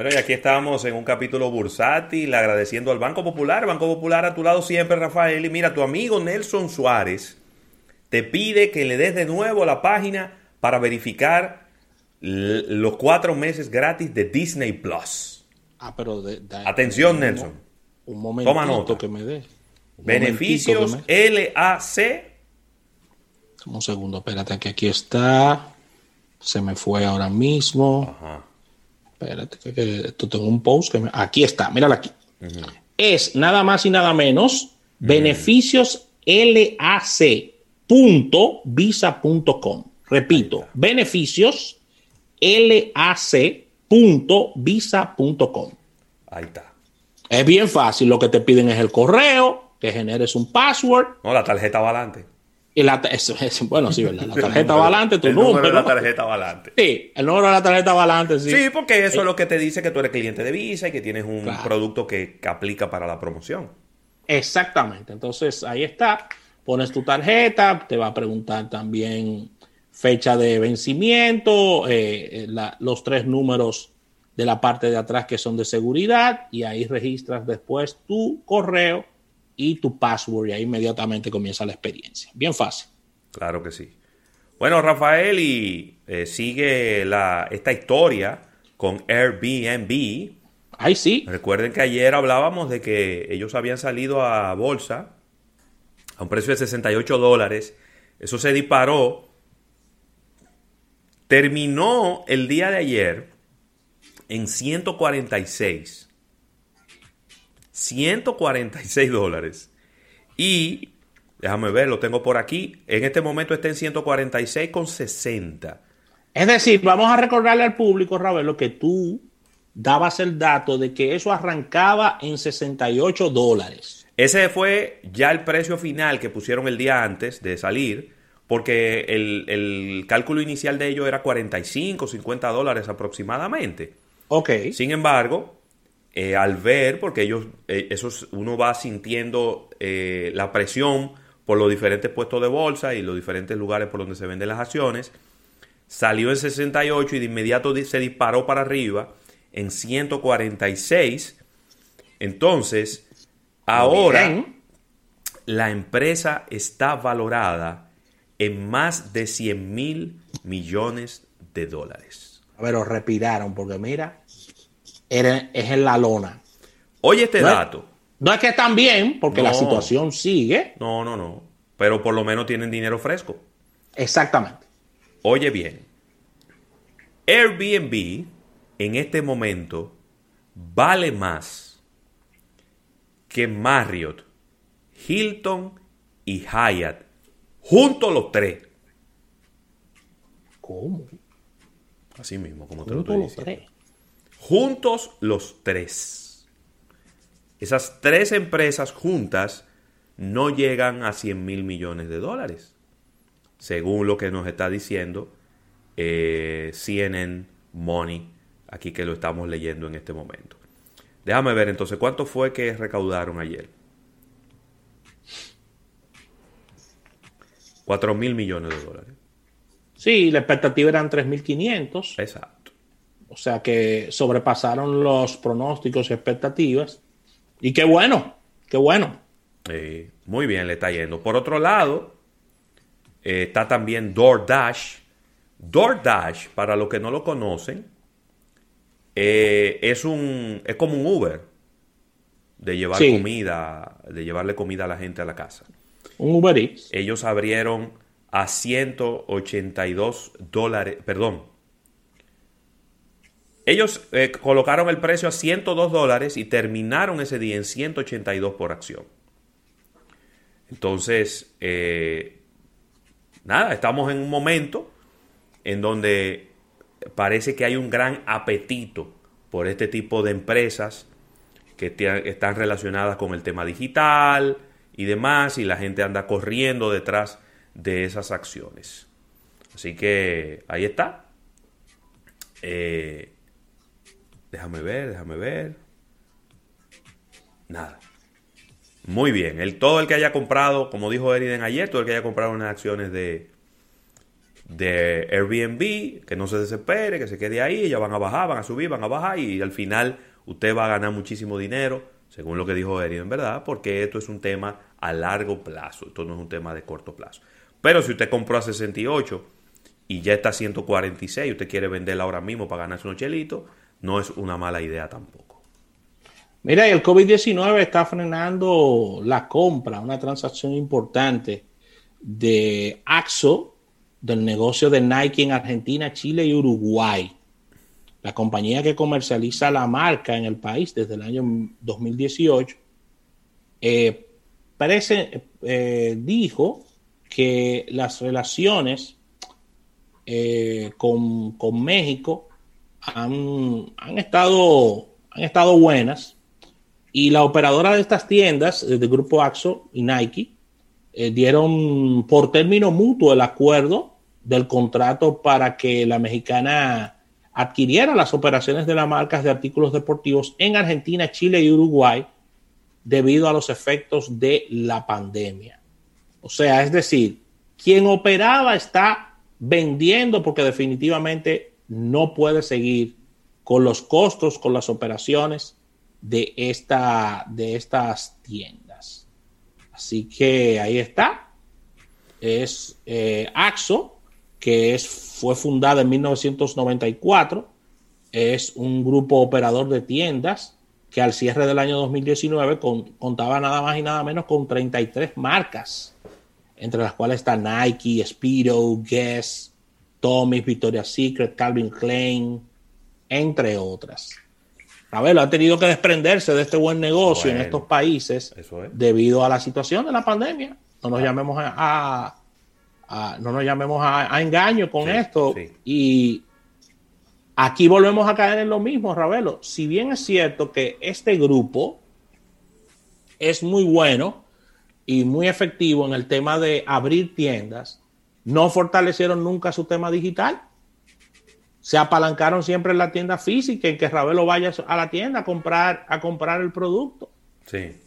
Bueno, y aquí estamos en un capítulo bursátil, agradeciendo al Banco Popular. Banco Popular a tu lado siempre, Rafael. Y mira, tu amigo Nelson Suárez te pide que le des de nuevo la página para verificar los cuatro meses gratis de Disney Plus. Ah, pero atención, Nelson. Un momento Toma nota. que me dé. Beneficios LAC. Un segundo, espérate, que aquí está. Se me fue ahora mismo. Ajá. Espérate, que, esto tengo un post que aquí está, mírala aquí. Es nada más y nada menos beneficios lac.visa.com. Repito, beneficios lac.visa.com. Ahí está. Es bien fácil, lo que te piden es el correo, que generes un password. No, la tarjeta va adelante. Y la, bueno, sí, ¿verdad? La tarjeta va adelante, tu el número. de la tarjeta va adelante. Sí, el número de la tarjeta va adelante, sí. Sí, porque eso es lo que te dice que tú eres cliente de Visa y que tienes un producto que, aplica para la promoción. Exactamente. Entonces, ahí está. Pones tu tarjeta, te va a preguntar también fecha de vencimiento, eh, eh, los tres números de la parte de atrás que son de seguridad y ahí registras después tu correo y tu password y ahí inmediatamente comienza la experiencia. Bien fácil. Claro que sí. Bueno, Rafael, y eh, sigue la, esta historia con Airbnb. Ay, sí. Recuerden que ayer hablábamos de que ellos habían salido a bolsa a un precio de 68 dólares. Eso se disparó. Terminó el día de ayer en 146. 146 dólares. Y, déjame ver, lo tengo por aquí. En este momento está en 146,60. Es decir, vamos a recordarle al público, lo que tú dabas el dato de que eso arrancaba en 68 dólares. Ese fue ya el precio final que pusieron el día antes de salir, porque el, el cálculo inicial de ello era 45, 50 dólares aproximadamente. Ok. Sin embargo, eh, al ver, porque ellos, eh, uno va sintiendo eh, la presión por los diferentes puestos de bolsa y los diferentes lugares por donde se venden las acciones, salió en 68 y de inmediato se disparó para arriba en 146. Entonces, ahora la empresa está valorada en más de 100 mil millones de dólares. A ver, os respiraron, porque mira, es en la lona. Oye este dato. no es que están bien, porque la situación sigue. No, no, no. Pero por lo menos tienen dinero fresco. Exactamente. Oye bien. Airbnb en este momento vale más que Marriott, Hilton y Hyatt. Juntos los tres. ¿Cómo? Así mismo, como te lo estoy diciendo. Juntos los tres. Esas tres empresas juntas no llegan a 100 mil millones de dólares, según lo que nos está diciendo eh, CNN Money, aquí que lo estamos leyendo en este momento. Déjame ver entonces, ¿cuánto fue que recaudaron ayer? 4 mil millones de dólares. Sí, la expectativa eran 3.500. Exacto. O sea que sobrepasaron los pronósticos y expectativas. Y qué bueno, qué bueno. muy bien, le está yendo. Por otro lado, eh, está también DoorDash. DoorDash, para los que no lo conocen, eh, es, un, es como un Uber de llevar comida, de llevarle comida a la gente a la casa. Un Uber Eats. Ellos abrieron a 182 dólares, perdón, ellos eh, colocaron el precio a 102 dólares y terminaron ese día en 182 por acción. Entonces, eh, nada, estamos en un momento en donde parece que hay un gran apetito por este tipo de empresas que están relacionadas con el tema digital y demás, y la gente anda corriendo detrás de esas acciones. Así que ahí está. Eh, Déjame ver, déjame ver. Nada. Muy bien. El, todo el que haya comprado, como dijo Eriden ayer, todo el que haya comprado unas acciones de, de Airbnb, que no se desespere, que se quede ahí, ellas van a bajar, van a subir, van a bajar y al final usted va a ganar muchísimo dinero, según lo que dijo Eri, en verdad, porque esto es un tema a largo plazo, esto no es un tema de corto plazo. Pero si usted compró a 68 y ya está a 146 y usted quiere venderla ahora mismo para ganarse unos chelitos, no es una mala idea tampoco. Mira, el COVID-19 está frenando la compra, una transacción importante de AXO, del negocio de Nike en Argentina, Chile y Uruguay. La compañía que comercializa la marca en el país desde el año 2018 eh, parece, eh, dijo que las relaciones eh, con, México han, estado, han estado buenas y la operadora de estas tiendas, del grupo AXO y Nike, eh, dieron por término mutuo el acuerdo del contrato para que la mexicana adquiriera las operaciones de las marcas de artículos deportivos en Argentina, Chile y Uruguay debido a los efectos de la pandemia. O sea, es decir, quien operaba está vendiendo porque definitivamente no puede seguir con los costos, con las operaciones de, esta, de estas tiendas. Así que ahí está. Es eh, AXO, que es, fue fundada en 1994. Es un grupo operador de tiendas que al cierre del año 2019 contaba nada más y nada menos con 33 marcas, entre las cuales está Nike, Speedo, Guess, Tommy, Victoria's Secret, Calvin Klein, entre otras. Ravelo ha tenido que desprenderse de este buen negocio en estos países debido a la situación de la pandemia. No nos llamemos a, no nos llamemos a, engaño con esto. Y aquí volvemos a caer en lo mismo, Ravelo. Si bien es cierto que este grupo es muy bueno y muy efectivo en el tema de abrir tiendas, no fortalecieron nunca su tema digital se apalancaron siempre en la tienda física, en que Ravelo vaya a la tienda a comprar, a comprar el producto. Sí.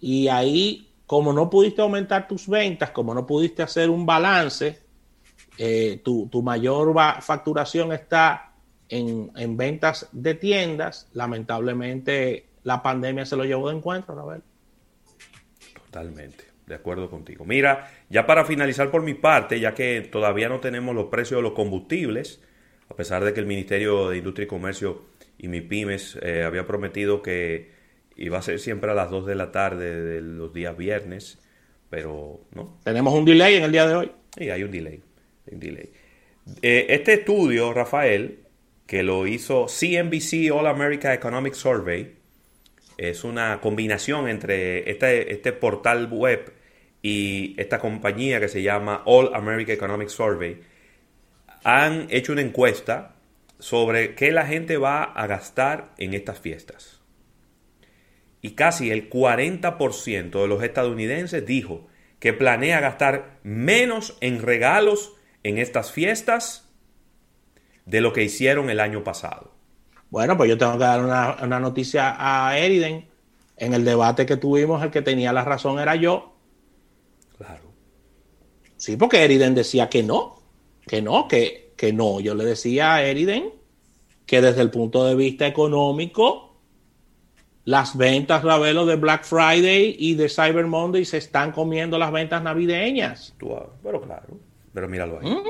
Y ahí, como no pudiste aumentar tus ventas, como no pudiste hacer un balance, eh, tu, mayor facturación está en, en, ventas de tiendas. Lamentablemente, la pandemia se lo llevó de encuentro, Ravelo. Totalmente, de acuerdo contigo. Mira, ya para finalizar por mi parte, ya que todavía no tenemos los precios de los combustibles, a pesar de que el Ministerio de Industria y Comercio y MIPIMES eh, había prometido que iba a ser siempre a las 2 de la tarde de los días viernes, pero no. Tenemos un delay en el día de hoy. Sí, hay un delay. un delay. Eh, este estudio, Rafael, que lo hizo CNBC All America Economic Survey, es una combinación entre este, este portal web y esta compañía que se llama All America Economic Survey han hecho una encuesta sobre qué la gente va a gastar en estas fiestas. Y casi el 40% de los estadounidenses dijo que planea gastar menos en regalos en estas fiestas de lo que hicieron el año pasado. Bueno, pues yo tengo que dar una, noticia a Eriden. En el debate que tuvimos, el que tenía la razón era yo. Sí, porque Eriden decía que no que no, que, que no. Yo le decía a Eriden que desde el punto de vista económico, las ventas, Ravelo, de Black Friday y de Cyber Monday se están comiendo las ventas navideñas. pero claro, pero míralo ahí. ¿Mm?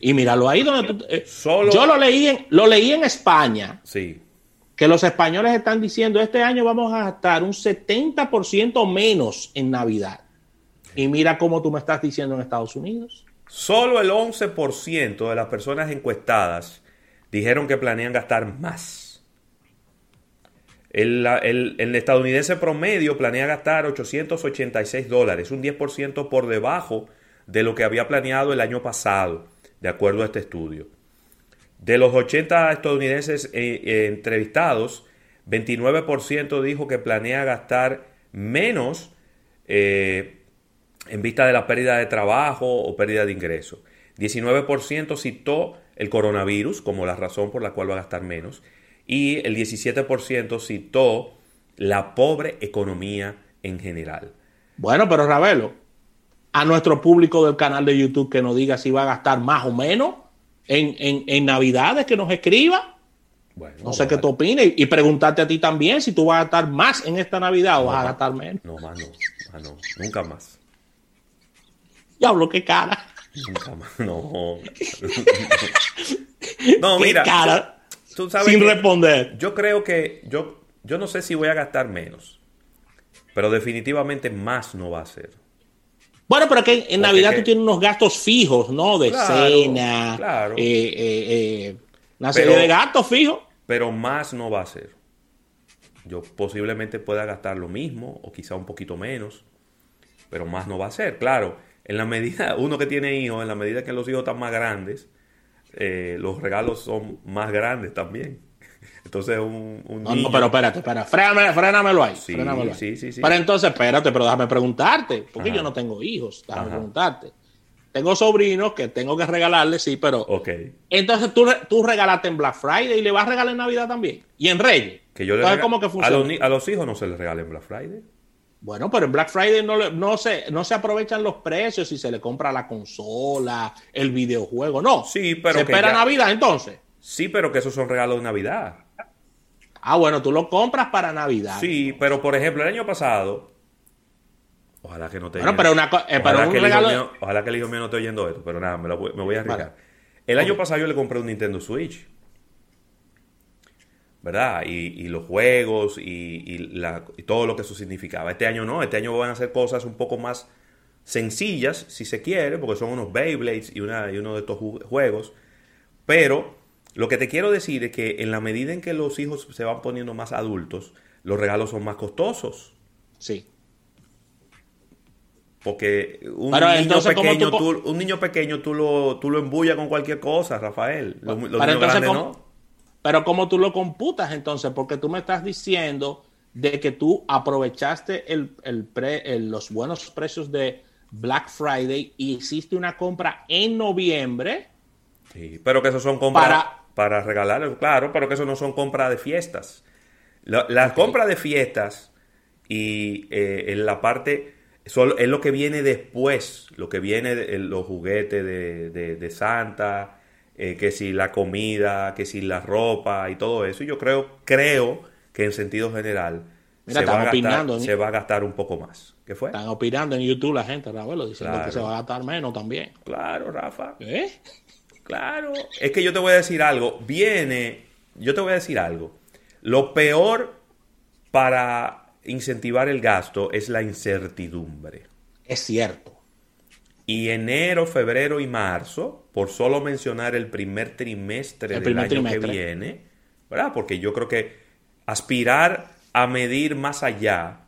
Y míralo ahí donde eh, Yo lo leí, en, lo leí en España. Sí. Que los españoles están diciendo, este año vamos a gastar un 70% menos en Navidad. Y mira cómo tú me estás diciendo en Estados Unidos. Solo el 11% de las personas encuestadas dijeron que planean gastar más. El, estadounidense promedio planea gastar 886 dólares, un 10% por debajo de lo que había planeado el año pasado, de acuerdo a este estudio. De los 80 estadounidenses eh, eh, entrevistados, 29% dijo que planea gastar menos eh, en vista de la pérdida de trabajo o pérdida de ingresos. 19% citó el coronavirus como la razón por la cual va a gastar menos y el 17% citó la pobre economía en general. Bueno, pero Ravelo, a nuestro público del canal de YouTube que nos diga si va a gastar más o menos en, en, en Navidades, que nos escriba. Bueno, no sé qué tú opinas y preguntarte a ti también si tú vas a gastar más en esta Navidad o vas a gastar menos. No, más no, más no, nunca más. Diablo, qué cara. No. no, mira. Cara, sin responder. Yo creo que yo, yo no sé si voy a gastar menos, pero definitivamente más no va a ser. Bueno, pero que en Navidad tú tienes unos gastos fijos, ¿no? De cena, claro. Eh, eh, eh, una serie de gastos fijos. Pero más no va a ser. Yo posiblemente pueda gastar lo mismo o quizá un poquito menos, pero más no va a ser. Claro, en la medida, uno que tiene hijos, en la medida que los hijos están más grandes, los regalos son más grandes también. Entonces, un, un no, no, pero espérate, espera, frénamelo ahí. Sí, sí, sí, sí, Pero entonces, espérate, pero déjame preguntarte, porque yo no tengo hijos, déjame preguntarte. Tengo sobrinos que tengo que regalarles, sí, pero. Ok. Entonces tú, tú regalaste en Black Friday y le vas a regalar en Navidad también. Y en Reyes. Que yo le entonces, ¿cómo que funciona? A los, a los, hijos no se les regala en Black Friday. Bueno, pero en Black Friday no, no, se, no se aprovechan los precios si se le compra la consola, el videojuego. No. Sí, pero. Se espera Navidad entonces. Sí, pero que esos son regalos de Navidad. Ah, bueno, tú lo compras para Navidad. Sí, pero por ejemplo, el año pasado. Ojalá que no te. Bueno, pero una eh, ojalá, que ojalá que el hijo mío no esté oyendo esto, pero nada, me, lo, me voy a arriesgar. El año pasado yo le compré un Nintendo Switch. ¿Verdad? Y, los juegos y, la, y, todo lo que eso significaba. Este año no, este año van a hacer cosas un poco más sencillas, si se quiere, porque son unos Beyblades y, una, y uno de estos juegos. Pero lo que te quiero decir es que en la medida en que los hijos se van poniendo más adultos, los regalos son más costosos. Sí. Porque un, niño, pequeño, tú, un niño pequeño tú lo, tú lo embullas con cualquier cosa, Rafael. Los, niños grandes no. Pero ¿cómo tú lo computas entonces? Porque tú me estás diciendo de que tú aprovechaste el, el los buenos precios de Black Friday y hiciste una compra en noviembre. Sí, pero que esos son compras... Para, para regalarles, claro, pero que eso no son compras de fiestas. Las la compras de fiestas y eh, en la parte es lo que viene después, lo que viene de, los juguetes de, Santa, eh, que si la comida, que si la ropa y todo eso. Y yo creo, creo que en sentido general se, va gastar, se, va a gastar, un poco más. ¿Qué fue? Están opinando en YouTube la gente, Rafael, diciendo que se va a gastar menos también. Claro, Rafa. ¿Eh? Claro, es que yo te voy a decir algo. Viene, yo te voy a decir algo. Lo peor para incentivar el gasto es la incertidumbre. Es cierto. Y enero, febrero y marzo, por solo mencionar el primer trimestre del año que viene, ¿verdad? Porque yo creo que aspirar a medir más allá,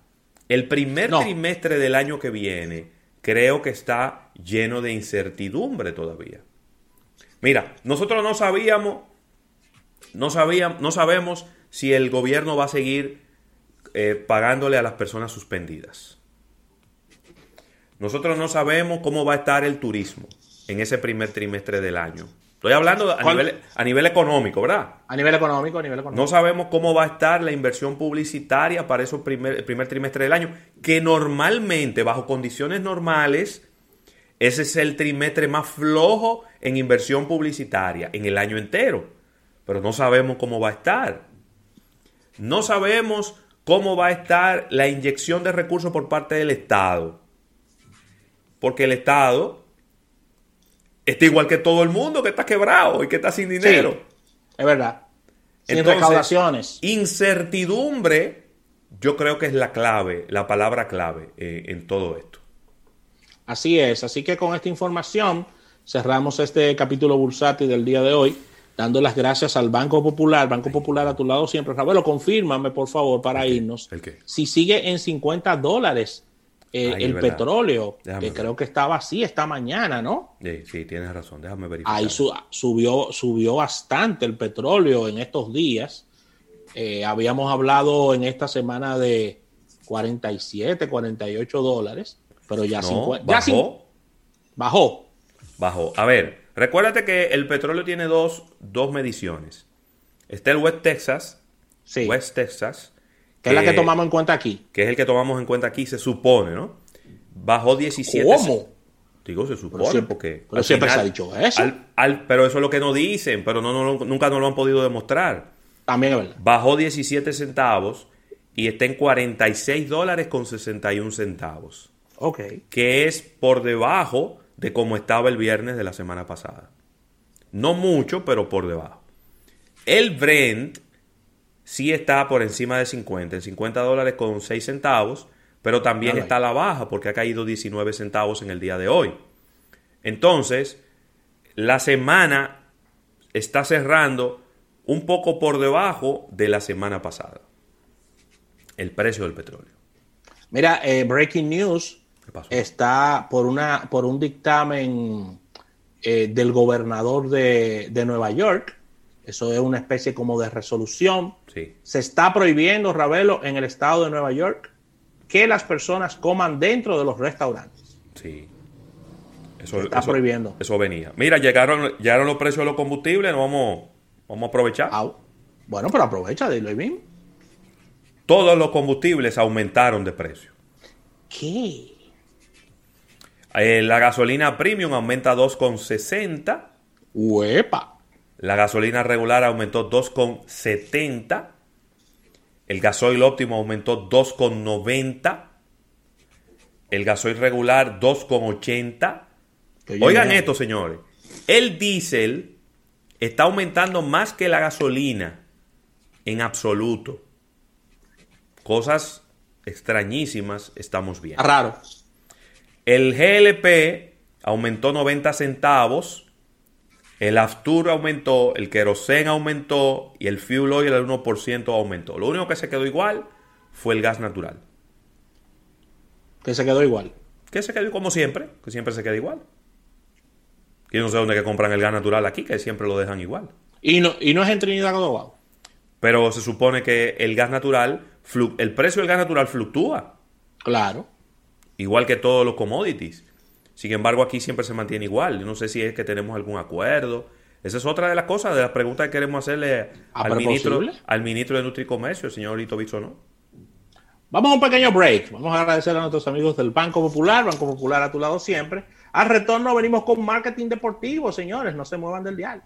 el primer trimestre del año que viene, creo que está lleno de incertidumbre todavía. Mira, nosotros no sabíamos, no sabíamos, no sabemos si el gobierno va a seguir eh, pagándole a las personas suspendidas. Nosotros no sabemos cómo va a estar el turismo en ese primer trimestre del año. Estoy hablando a nivel, a nivel, económico, ¿verdad? A nivel económico, a nivel económico. No sabemos cómo va a estar la inversión publicitaria para ese primer, el primer trimestre del año, que normalmente, bajo condiciones normales, ese es el trimestre más flojo en inversión publicitaria en el año entero. Pero no sabemos cómo va a estar. No sabemos cómo va a estar la inyección de recursos por parte del Estado. Porque el Estado está igual que todo el mundo que está quebrado y que está sin dinero. es verdad. Sin recaudaciones. Incertidumbre, yo creo que es la clave, la palabra clave eh, en todo esto. Así es, así que con esta información cerramos este capítulo bursátil del día de hoy, dando las gracias al Banco Popular. Banco Popular a tu lado siempre. Ravelo, confírmame, por favor, para irnos. ¿El qué? Si sigue en 50 dólares eh, el petróleo, que creo que estaba así esta mañana, ¿no? Sí, sí, tienes razón, déjame verificar. Ahí subió, subió bastante el petróleo en estos días. Eh, habíamos hablado en esta semana de 47, 48 dólares. Pero ya, 50, bajó. bajó. Bajó. A ver, recuérdate que el petróleo tiene dos, dos mediciones. Está el West Texas. Sí. West Texas. Que, es la que tomamos en cuenta aquí. Que es el que tomamos en cuenta aquí, se supone, ¿no? Bajó 17. ¿Cómo? Digo, se supone, porque. Pero siempre se ha dicho eso. pero eso es lo que nos dicen, pero no, no, nunca nos lo han podido demostrar. También es verdad. Bajó 17 centavos y está en 46 dólares con 61 centavos. Ok. Que es por debajo de como estaba el viernes de la semana pasada. No mucho, pero por debajo. El Brent sí está por encima de 50, en 50 dólares con 6 centavos, pero también está a la baja porque ha caído 19 centavos en el día de hoy. Entonces, la semana está cerrando un poco por debajo de la semana pasada. El precio del petróleo. Mira, eh, breaking news está por, una, por un dictamen eh, del gobernador de, Nueva York. Eso es una especie como de resolución. Se está prohibiendo, Ravelo, en el estado de Nueva York que las personas coman dentro de los restaurantes. Sí. Eso, está prohibiendo. Eso venía. Mira, llegaron, llegaron los precios de los combustibles, vamos, vamos a aprovechar. bueno, pero aprovecha, dilo bien. Todos los combustibles aumentaron de precio. ¿Qué? Eh, la gasolina premium aumenta 2,60. ¡Uepa! La gasolina regular aumentó 2,70. El gasoil óptimo aumentó 2,90. El gasoil regular 2,80. Oigan esto, señores. El diésel está aumentando más que la gasolina en absoluto. Cosas extrañísimas estamos viendo. Raro. El GLP aumentó 90 centavos, el Aftur aumentó, el Kerosene aumentó y el Fuel Oil el 1% aumentó. Lo único que se quedó igual fue el gas natural. ¿Que se quedó igual? Que se quedó como siempre, que siempre se queda igual. Que yo no sé dónde que compran el gas natural aquí, que siempre lo dejan igual. ¿Y no, y no es en Trinidad Tobago? Pero se supone que el gas natural, el precio del gas natural fluctúa. Claro igual que todos los commodities. Sin embargo, aquí siempre se mantiene igual. Yo no sé si es que tenemos algún acuerdo. Esa es otra de las cosas, de las preguntas que queremos hacerle al ministro, al ministro de Nutricomercio, el señor Lito ¿no? Vamos a un pequeño break. Vamos a agradecer a nuestros amigos del Banco Popular, Banco Popular a tu lado siempre. Al retorno venimos con marketing deportivo, señores. No se muevan del dial.